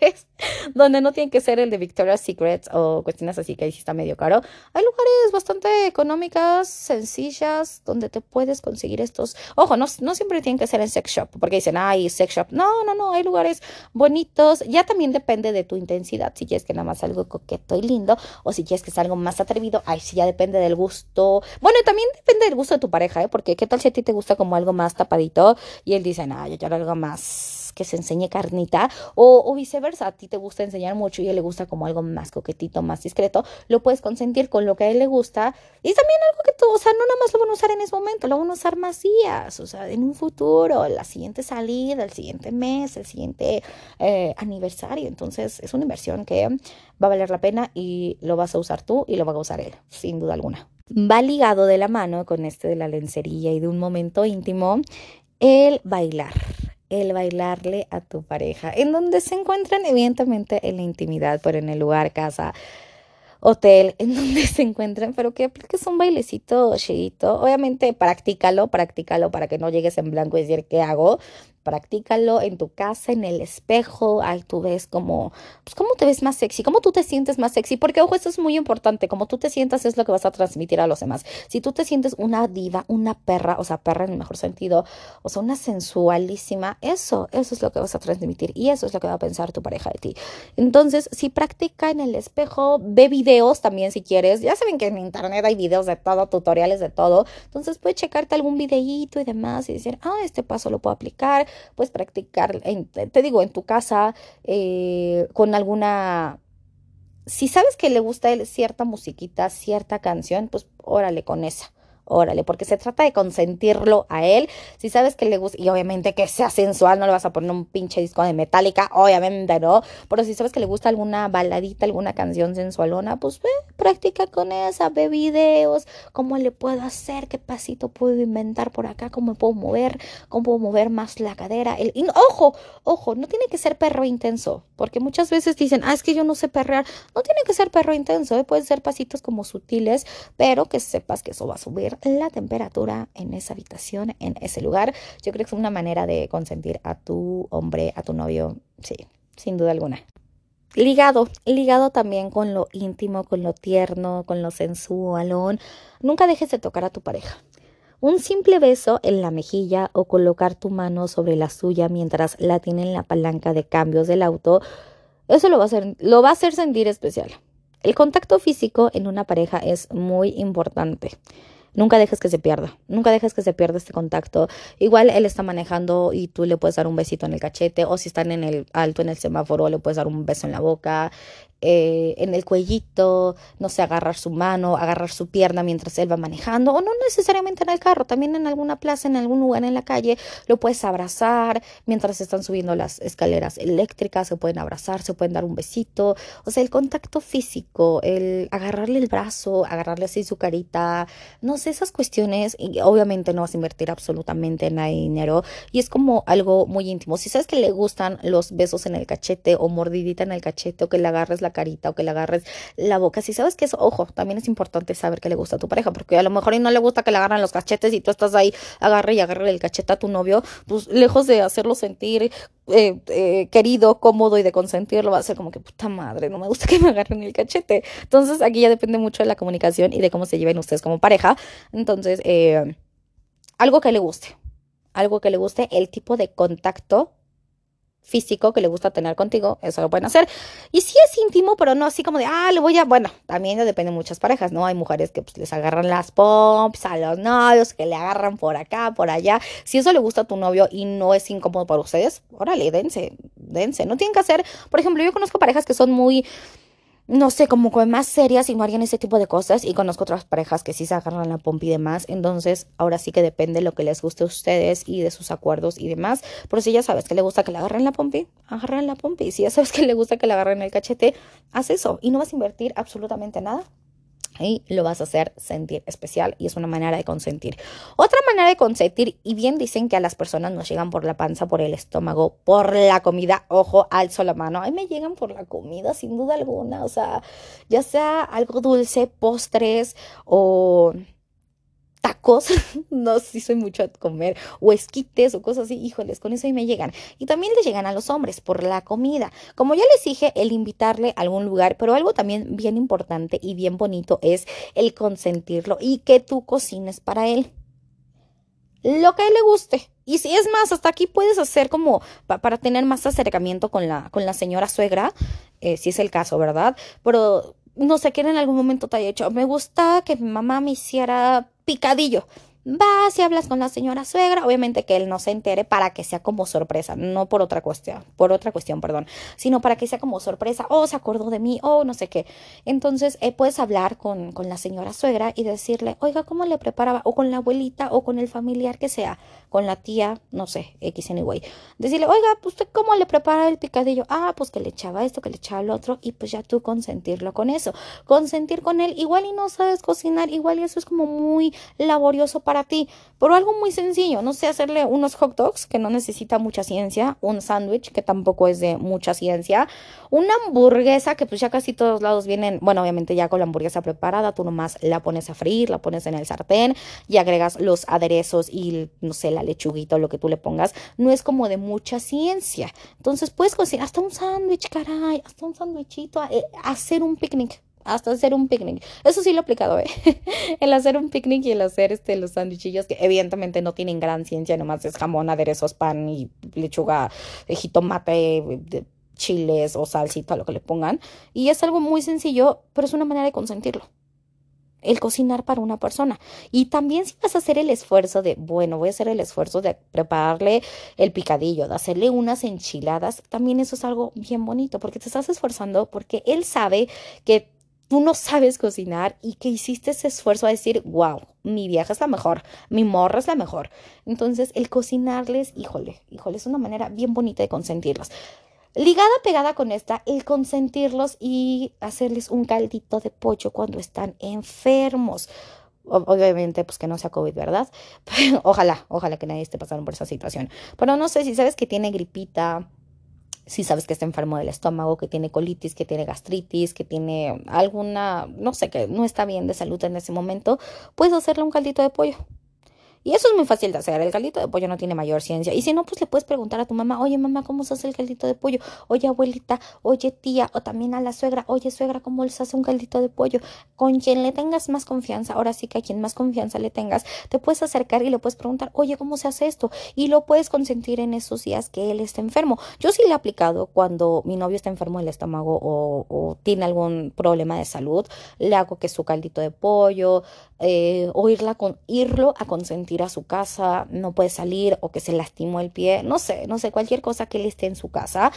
donde no tienen que ser el de Victoria's Secret o cuestiones así que ahí sí está medio caro. Hay lugares bastante económicas, sencillas, donde te puedes conseguir estos. Ojo, no, no siempre tienen que ser en sex shop, porque dicen, ay, sex shop. No, no, no, hay lugares bonitos. Ya también depende de tu intensidad. Si quieres que nada más algo coqueto y lindo, o si quieres que sea algo más atrevido, ahí sí ya depende del gusto. Bueno, también depende del gusto de tu pareja, ¿eh? Porque qué tal si a ti te gusta como algo más tapadito y él dice, no, yo quiero algo más que se enseñe carnita o, viceversa, a ti te gusta enseñar mucho y a él le gusta como algo más coquetito, más discreto, lo puedes consentir con lo que a él le gusta y también algo que tú, o sea, no nada más lo van a usar en ese momento, lo van a usar más días, o sea, en un futuro, la siguiente salida, el siguiente mes, el siguiente eh, aniversario, entonces es una inversión que va a valer la pena y lo vas a usar tú y lo va a usar él, sin duda alguna. Va ligado de la mano con este de la lencería y de un momento íntimo, el bailar el bailarle a tu pareja, en donde se encuentran evidentemente en la intimidad, pero en el lugar, casa, hotel, en donde se encuentran, pero que apliques un bailecito chidito. Obviamente, practícalo, practícalo para que no llegues en blanco y decir, ¿qué hago? Practícalo en tu casa, en el espejo, ahí tú ves como, pues cómo te ves más sexy, cómo tú te sientes más sexy, porque ojo, esto es muy importante, como tú te sientas es lo que vas a transmitir a los demás. Si tú te sientes una diva, una perra, o sea, perra en el mejor sentido, o sea, una sensualísima, eso, eso es lo que vas a transmitir y eso es lo que va a pensar tu pareja de ti. Entonces, si practica en el espejo, ve videos también si quieres, ya saben que en internet hay videos de todo, tutoriales de todo, entonces puedes checarte algún videíto y demás y decir, ah, este paso lo puedo aplicar puedes practicar, te digo, en tu casa, eh, con alguna... Si sabes que le gusta cierta musiquita, cierta canción, pues órale con esa órale, porque se trata de consentirlo a él. Si sabes que le gusta, y obviamente que sea sensual, no le vas a poner un pinche disco de metálica, obviamente no, pero si sabes que le gusta alguna baladita, alguna canción sensualona, pues ve, practica con esa, ve videos, cómo le puedo hacer, qué pasito puedo inventar por acá, cómo puedo mover, cómo puedo mover más la cadera. El, ojo, ojo, no tiene que ser perro intenso, porque muchas veces dicen, ah, es que yo no sé perrear. No tiene que ser perro intenso, ¿eh? pueden ser pasitos como sutiles, pero que sepas que eso va a subir la temperatura en esa habitación, en ese lugar. Yo creo que es una manera de consentir a tu hombre, a tu novio, sí, sin duda alguna. Ligado, ligado también con lo íntimo, con lo tierno, con lo sensualón. Nunca dejes de tocar a tu pareja. Un simple beso en la mejilla o colocar tu mano sobre la suya mientras la tiene en la palanca de cambios del auto, eso lo va a hacer, lo va a hacer sentir especial. El contacto físico en una pareja es muy importante. Nunca dejes que se pierda, nunca dejes que se pierda este contacto. Igual él está manejando y tú le puedes dar un besito en el cachete o si están en el alto en el semáforo le puedes dar un beso en la boca. Eh, en el cuellito, no sé, agarrar su mano, agarrar su pierna mientras él va manejando, o no necesariamente en el carro, también en alguna plaza, en algún lugar en la calle, lo puedes abrazar mientras están subiendo las escaleras eléctricas, se pueden abrazar, se pueden dar un besito, o sea, el contacto físico, el agarrarle el brazo, agarrarle así su carita, no sé, esas cuestiones, y obviamente no vas a invertir absolutamente nada de dinero, y es como algo muy íntimo. Si sabes que le gustan los besos en el cachete o mordidita en el cachete o que le agarres la carita o que le agarres la boca. Si sabes que eso, ojo, también es importante saber que le gusta a tu pareja, porque a lo mejor y no le gusta que le agarren los cachetes y tú estás ahí, agarre y agarre el cachete a tu novio, pues lejos de hacerlo sentir eh, eh, querido, cómodo y de consentirlo, va a ser como que puta madre, no me gusta que me agarren el cachete. Entonces aquí ya depende mucho de la comunicación y de cómo se lleven ustedes como pareja. Entonces, eh, algo que le guste, algo que le guste, el tipo de contacto físico que le gusta tener contigo, eso lo pueden hacer. Y si es íntimo, pero no así como de, ah, le voy a, bueno, también depende de muchas parejas, ¿no? Hay mujeres que pues, les agarran las pomps a los novios, que le agarran por acá, por allá. Si eso le gusta a tu novio y no es incómodo para ustedes, órale, dense, dense. No tienen que hacer, por ejemplo, yo conozco parejas que son muy no sé, como más serias y no harían ese tipo de cosas. Y conozco otras parejas que sí se agarran la pompa y demás. Entonces, ahora sí que depende de lo que les guste a ustedes y de sus acuerdos y demás. Pero si ya sabes que le gusta que le agarren la pompi, agarren la pompi. Y si ya sabes que le gusta que le agarren el cachete, haz eso. Y no vas a invertir absolutamente nada y lo vas a hacer sentir especial y es una manera de consentir. Otra manera de consentir, y bien dicen que a las personas nos llegan por la panza, por el estómago, por la comida, ojo, alzo la mano, a me llegan por la comida sin duda alguna, o sea, ya sea algo dulce, postres o tacos, no sé si soy mucho a comer, o esquites o cosas así, híjoles, con eso ahí me llegan. Y también les llegan a los hombres por la comida. Como ya les dije, el invitarle a algún lugar, pero algo también bien importante y bien bonito es el consentirlo y que tú cocines para él. Lo que a él le guste. Y si es más, hasta aquí puedes hacer como para tener más acercamiento con la, con la señora suegra, eh, si es el caso, ¿verdad? Pero no sé, que en algún momento te haya hecho, me gusta que mi mamá me hiciera picadillo vas y hablas con la señora suegra, obviamente que él no se entere para que sea como sorpresa, no por otra cuestión, por otra cuestión, perdón, sino para que sea como sorpresa, o oh, se acordó de mí, o oh, no sé qué. Entonces eh, puedes hablar con, con la señora suegra y decirle, oiga, ¿cómo le preparaba? O con la abuelita, o con el familiar que sea, con la tía, no sé, X anyway. Decirle, oiga, pues, ¿usted cómo le prepara el picadillo? Ah, pues que le echaba esto, que le echaba lo otro, y pues ya tú consentirlo con eso. Consentir con él, igual y no sabes cocinar, igual y eso es como muy laborioso para ti, pero algo muy sencillo, no sé, hacerle unos hot dogs que no necesita mucha ciencia, un sándwich que tampoco es de mucha ciencia, una hamburguesa que pues ya casi todos lados vienen, bueno, obviamente ya con la hamburguesa preparada, tú nomás la pones a freír, la pones en el sartén y agregas los aderezos y no sé, la lechuguita o lo que tú le pongas, no es como de mucha ciencia. Entonces puedes cocinar hasta un sándwich, caray, hasta un sándwichito, eh, hacer un picnic hasta hacer un picnic. Eso sí lo he aplicado, ¿eh? el hacer un picnic y el hacer este, los sándwichillos que evidentemente no tienen gran ciencia, nomás es jamón, aderezos, pan y lechuga, eh, jitomate, chiles o salsita, lo que le pongan. Y es algo muy sencillo, pero es una manera de consentirlo. El cocinar para una persona. Y también si vas a hacer el esfuerzo de, bueno, voy a hacer el esfuerzo de prepararle el picadillo, de hacerle unas enchiladas, también eso es algo bien bonito, porque te estás esforzando, porque él sabe que tú no sabes cocinar y que hiciste ese esfuerzo a decir, wow, mi vieja es la mejor, mi morra es la mejor. Entonces, el cocinarles, híjole, híjole, es una manera bien bonita de consentirlos. Ligada, pegada con esta, el consentirlos y hacerles un caldito de pollo cuando están enfermos. Obviamente, pues que no sea COVID, ¿verdad? ojalá, ojalá que nadie esté pasando por esa situación. Pero no sé si sabes que tiene gripita, si sabes que está enfermo del estómago, que tiene colitis, que tiene gastritis, que tiene alguna, no sé, que no está bien de salud en ese momento, puedes hacerle un caldito de pollo. Y eso es muy fácil de hacer. El caldito de pollo no tiene mayor ciencia. Y si no, pues le puedes preguntar a tu mamá, oye mamá, ¿cómo se hace el caldito de pollo? Oye abuelita, oye tía, o también a la suegra, oye suegra, ¿cómo se hace un caldito de pollo? Con quien le tengas más confianza, ahora sí que a quien más confianza le tengas, te puedes acercar y le puedes preguntar, oye, ¿cómo se hace esto? Y lo puedes consentir en esos días que él está enfermo. Yo sí le he aplicado cuando mi novio está enfermo del estómago o, tiene algún problema de salud, le hago que su caldito de pollo, eh, o con, irlo a consentir a su casa, no puede salir o que se lastimó el pie, no sé, no sé, cualquier cosa que él esté en su casa,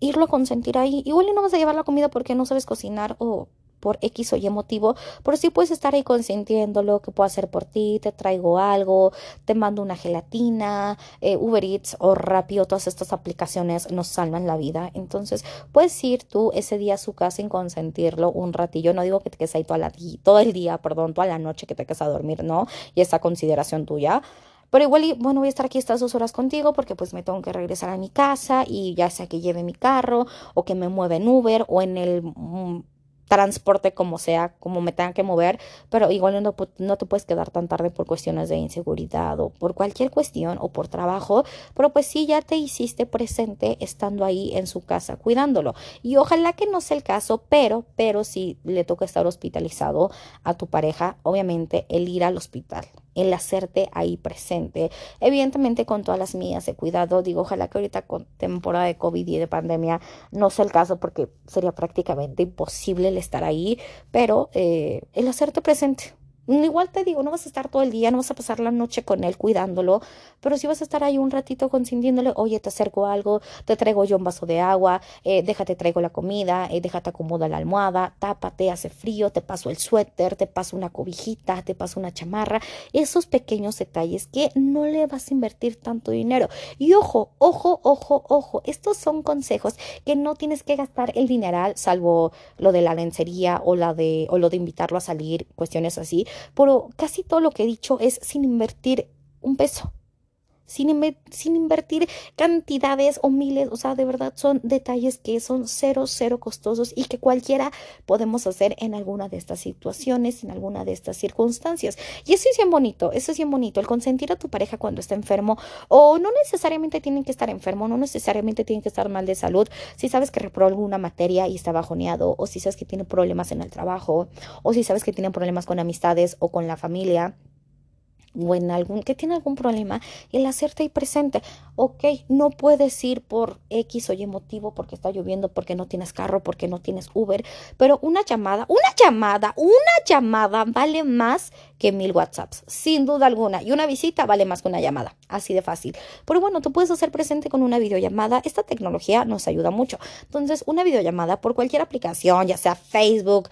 irlo a consentir ahí. Igual no vas a llevar la comida porque no sabes cocinar o por X o Y motivo, pero sí puedes estar ahí consintiéndolo, que puedo hacer por ti, te traigo algo, te mando una gelatina, eh, Uber Eats o Rappi todas estas aplicaciones nos salvan la vida. Entonces, puedes ir tú ese día a su casa y consentirlo un ratillo. No digo que te quedes ahí toda la, todo el día, perdón, toda la noche que te quedes a dormir, no, y esa consideración tuya. Pero igual, bueno, voy a estar aquí estas dos horas contigo porque pues me tengo que regresar a mi casa y ya sea que lleve mi carro o que me mueva en Uber o en el mm, transporte como sea, como me tengan que mover, pero igual no, no, te puedes quedar tan tarde por cuestiones de inseguridad o por cualquier cuestión o por trabajo, pero pues sí ya te hiciste presente estando ahí en su casa cuidándolo. Y ojalá que no sea el caso, pero, pero si le toca estar hospitalizado a tu pareja, obviamente el ir al hospital el hacerte ahí presente. Evidentemente con todas las mías de cuidado, digo, ojalá que ahorita con temporada de COVID y de pandemia no sea el caso porque sería prácticamente imposible el estar ahí, pero eh, el hacerte presente. Igual te digo, no vas a estar todo el día, no vas a pasar la noche con él cuidándolo, pero si vas a estar ahí un ratito consintiéndole, oye, te acerco algo, te traigo yo un vaso de agua, eh, déjate traigo la comida, eh, déjate acomoda la almohada, tápate, hace frío, te paso el suéter, te paso una cobijita, te paso una chamarra, esos pequeños detalles que no le vas a invertir tanto dinero. Y ojo, ojo, ojo, ojo, estos son consejos que no tienes que gastar el dineral, salvo lo de la lencería o, la de, o lo de invitarlo a salir, cuestiones así pero casi todo lo que he dicho es sin invertir un peso sin, invertir cantidades o miles, o sea, de verdad son detalles que son cero, cero costosos y que cualquiera podemos hacer en alguna de estas situaciones, en alguna de estas circunstancias. Y eso es bien bonito, eso es bien bonito, el consentir a tu pareja cuando está enfermo o no necesariamente tienen que estar enfermo, no necesariamente tienen que estar mal de salud, si sabes que reprobó alguna materia y está bajoneado o si sabes que tiene problemas en el trabajo o si sabes que tiene problemas con amistades o con la familia o en algún, que tiene algún problema, el hacerte ahí presente. Ok, no puedes ir por X o Y motivo porque está lloviendo, porque no tienes carro, porque no tienes Uber, pero una llamada, una llamada, una llamada vale más que mil WhatsApps, sin duda alguna. Y una visita vale más que una llamada, así de fácil. Pero bueno, tú puedes hacer presente con una videollamada. Esta tecnología nos ayuda mucho. Entonces, una videollamada por cualquier aplicación, ya sea Facebook,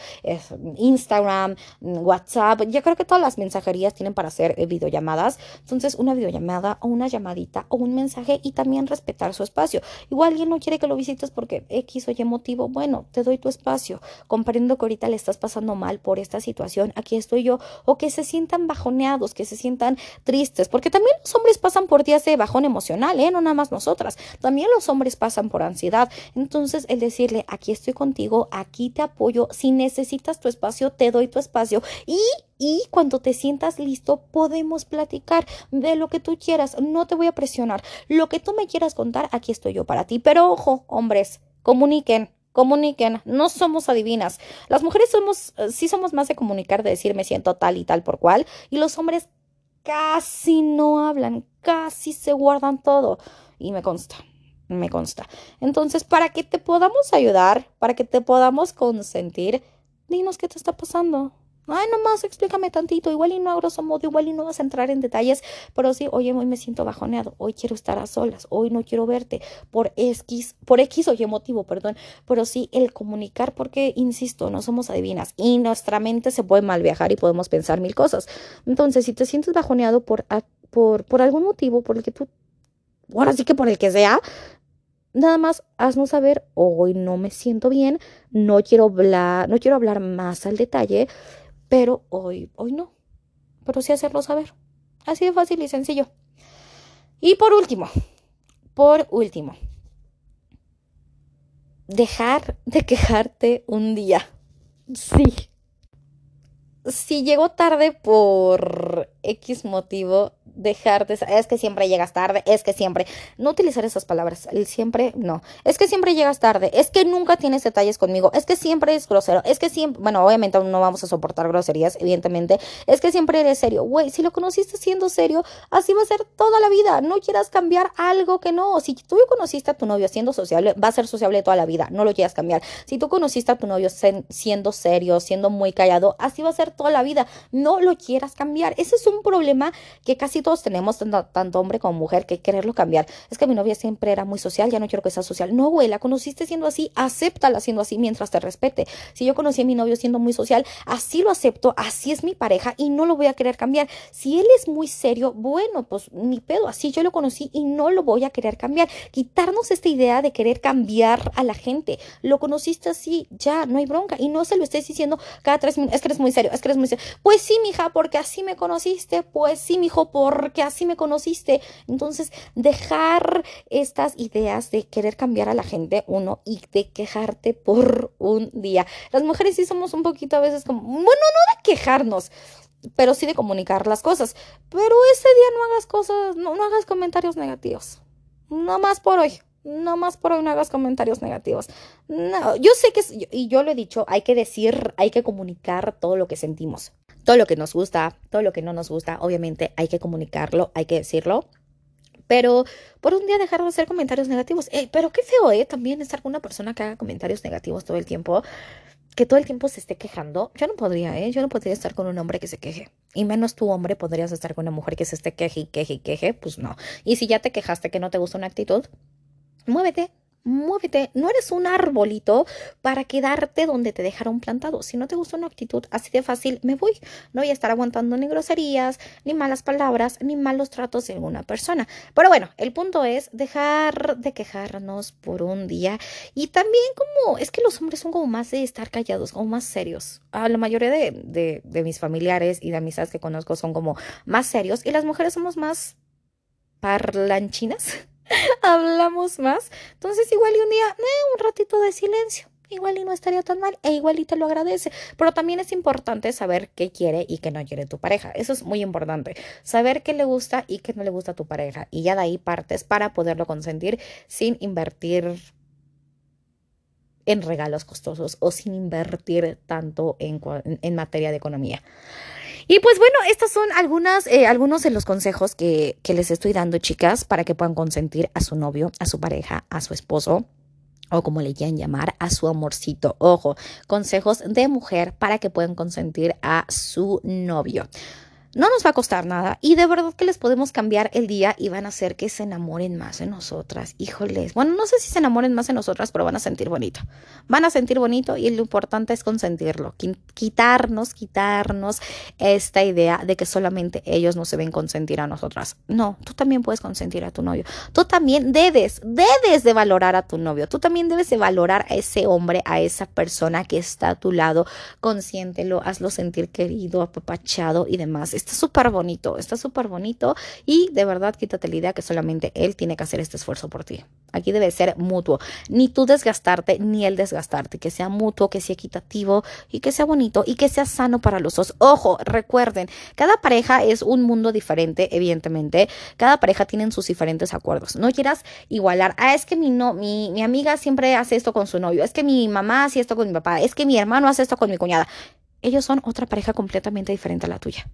Instagram, WhatsApp, ya creo que todas las mensajerías tienen para hacer eh, videollamadas. Entonces, una videollamada o una llamadita o un mensaje y también respetar su espacio. Igual alguien no quiere que lo visites porque X o Y motivo, bueno, te doy tu espacio. Comprendo que ahorita le estás pasando mal por esta situación, aquí estoy yo, o que se sientan bajoneados, que se sientan tristes, porque también los hombres pasan por días de bajón emocional, ¿eh? No nada más nosotras, también los hombres pasan por ansiedad. Entonces, el decirle, aquí estoy contigo, aquí te apoyo, si necesitas tu espacio, te doy tu espacio y y cuando te sientas listo podemos platicar de lo que tú quieras. No te voy a presionar. Lo que tú me quieras contar, aquí estoy yo para ti. Pero ojo, hombres, comuniquen. Comuniquen, no somos adivinas. Las mujeres somos, eh, sí somos más de comunicar, de decir me siento tal y tal por cual, y los hombres casi no hablan, casi se guardan todo. Y me consta, me consta. Entonces, para que te podamos ayudar, para que te podamos consentir, dinos qué te está pasando. Ay, nomás explícame tantito, igual y no a grosso modo, igual y no vas a entrar en detalles, pero sí, oye, hoy me siento bajoneado, hoy quiero estar a solas, hoy no quiero verte, por X, por X o Y motivo, perdón, pero sí el comunicar, porque, insisto, no somos adivinas y nuestra mente se puede mal viajar y podemos pensar mil cosas. Entonces, si te sientes bajoneado por, por, por algún motivo, por el que tú, ahora sí que por el que sea, nada más haznos saber, hoy no me siento bien, no quiero hablar, no quiero hablar más al detalle, pero hoy, hoy no. Pero sí hacerlo saber. Así de fácil y sencillo. Y por último, por último, dejar de quejarte un día. Sí. si llegó tarde por X motivo, dejar de... Es que siempre llegas tarde, es que siempre... No utilizar esas palabras, el siempre no. Es que siempre llegas tarde, es que nunca tienes detalles conmigo, es que siempre es grosero, es que siempre... Bueno, obviamente no vamos a soportar groserías, evidentemente. Es que siempre eres serio. Güey, si lo conociste siendo serio, así va a ser toda la vida. No quieras cambiar algo que no. Si tú conociste a tu novio siendo sociable, va a ser sociable toda la vida. No lo quieras cambiar. Si tú conociste a tu novio siendo serio, siendo muy callado, así va a ser toda la vida. No lo quieras cambiar. Ese es un problema que casi todos tenemos, tanto, hombre como mujer, que quererlo cambiar. Es que mi novia siempre era muy social, ya no quiero que sea social. No, güey, la conociste siendo así, acéptala siendo así mientras te respete. Si yo conocí a mi novio siendo muy social, así lo acepto, así es mi pareja y no lo voy a querer cambiar. Si él es muy serio, bueno, pues mi pedo, así yo lo conocí y no lo voy a querer cambiar. Quitarnos esta idea de querer cambiar a la gente. Lo conociste así, ya, no hay bronca. Y no se lo estés diciendo cada tres minutos, es que eres muy serio, es que eres muy serio. Pues sí, mija, porque así me conociste, pues sí, mijo, porque así me conociste. Entonces, dejar estas ideas de querer cambiar a la gente, uno, y de quejarte por un día. Las mujeres sí somos un poquito a veces como, bueno, no de quejarnos, pero sí de comunicar las cosas. Pero ese día no hagas cosas, no, no hagas comentarios negativos. No más por hoy. No más por hoy no hagas comentarios negativos. No, yo sé que, y yo lo he dicho, hay que decir, hay que comunicar todo lo que sentimos todo lo que nos gusta, todo lo que no nos gusta, obviamente hay que comunicarlo, hay que decirlo. Pero por un día dejar de hacer comentarios negativos. Eh, pero qué feo, ¿eh? También estar con una persona que haga comentarios negativos todo el tiempo, que todo el tiempo se esté quejando. Yo no podría, ¿eh? Yo no podría estar con un hombre que se queje. Y menos tú, hombre, podrías estar con una mujer que se esté queje y queje y queje. Pues no. Y si ya te quejaste que no te gusta una actitud, muévete, muévete, no eres un arbolito para quedarte donde te dejaron plantado. Si no te gusta una actitud así de fácil, me voy. No voy a estar aguantando ni groserías, ni malas palabras, ni malos tratos de alguna persona. Pero bueno, el punto es dejar de quejarnos por un día y también como es que los hombres son como más de estar callados, como más serios. A la mayoría de, de, de mis familiares y de amistades que conozco son como más serios y las mujeres somos más parlanchinas hablamos más. Entonces igual y un día, eh, un ratito de silencio. Igual y no estaría tan mal e igual y te lo agradece. Pero también es importante saber qué quiere y qué no quiere tu pareja. Eso es muy importante. Saber qué le gusta y qué no le gusta a tu pareja. Y ya de ahí partes para poderlo consentir sin invertir en regalos costosos o sin invertir tanto en, en materia de economía. Y pues bueno, estos son algunas, eh, algunos de los consejos que, que les estoy dando, chicas, para que puedan consentir a su novio, a su pareja, a su esposo o como le quieran llamar, a su amorcito. Ojo, consejos de mujer para que puedan consentir a su novio. No nos va a costar nada y de verdad que les podemos cambiar el día y van a hacer que se enamoren más de nosotras. Híjoles. Bueno, no sé si se enamoren más de nosotras, pero van a sentir bonito. Van a sentir bonito y lo importante es consentirlo. Quitarnos, quitarnos esta idea de que solamente ellos no se ven consentir a nosotras. No, tú también puedes consentir a tu novio. Tú también debes, debes de valorar a tu novio. Tú también debes de valorar a ese hombre, a esa persona que está a tu lado. Consiéntelo, hazlo sentir querido, apapachado y demás está súper bonito, está súper bonito y de verdad quítate la idea que solamente él tiene que hacer este esfuerzo por ti. Aquí debe ser mutuo, ni tú desgastarte ni él desgastarte, que sea mutuo, que sea equitativo y que sea bonito y que sea sano para los dos. Ojo, recuerden, cada pareja es un mundo diferente, evidentemente, cada pareja tiene sus diferentes acuerdos. No quieras igualar, ah, es que mi, no, mi, mi amiga siempre hace esto con su novio, es que mi mamá hace esto con mi papá, es que mi hermano hace esto con mi cuñada. Ellos son otra pareja completamente diferente a la tuya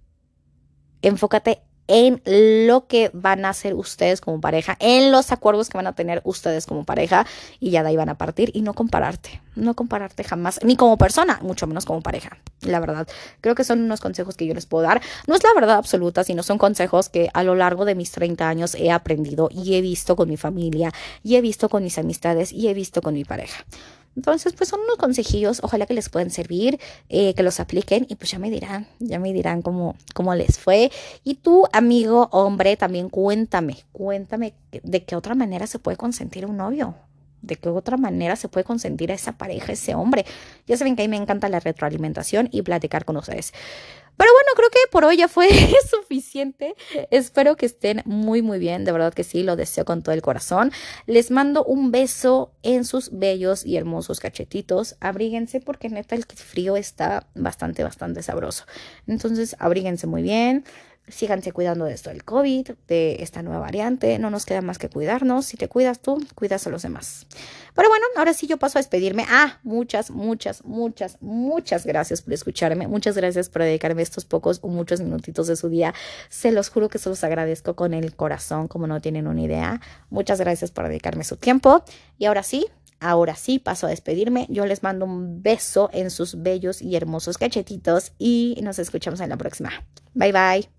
enfócate en lo que van a hacer ustedes como pareja, en los acuerdos que van a tener ustedes como pareja y ya de ahí van a partir y no compararte, no compararte jamás, ni como persona, mucho menos como pareja. La verdad, creo que son unos consejos que yo les puedo dar. No es la verdad absoluta, sino son consejos que a lo largo de mis 30 años he aprendido y he visto con mi familia, y he visto con mis amistades y he visto con mi pareja. Entonces, pues son unos consejillos, ojalá que les puedan servir, eh, que los apliquen y pues ya me dirán, ya me dirán cómo, cómo les fue. Y tú, amigo, hombre, también cuéntame, cuéntame de qué otra manera se puede consentir un novio. ¿De qué otra manera se puede consentir a esa pareja, ese hombre? Ya saben que a mí me encanta la retroalimentación y platicar con ustedes. Pero bueno, creo que por hoy ya fue suficiente. Espero que estén muy, muy bien. De verdad que sí, lo deseo con todo el corazón. Les mando un beso en sus bellos y hermosos cachetitos. Abríguense porque neta el frío está bastante, bastante sabroso. Entonces, abríguense muy bien síganse cuidando de esto del COVID, de esta nueva variante. No nos queda más que cuidarnos. Si te cuidas tú, cuidas a los demás. Pero bueno, ahora sí yo paso a despedirme. Ah, muchas, muchas, muchas, muchas gracias por escucharme. Muchas gracias por dedicarme estos pocos o muchos minutitos de su día. Se los juro que se los agradezco con el corazón, como no tienen una idea. Muchas gracias por dedicarme su tiempo. Y ahora sí, Ahora sí, paso a despedirme. Yo les mando un beso en sus bellos y hermosos cachetitos y nos escuchamos en la próxima. Bye bye.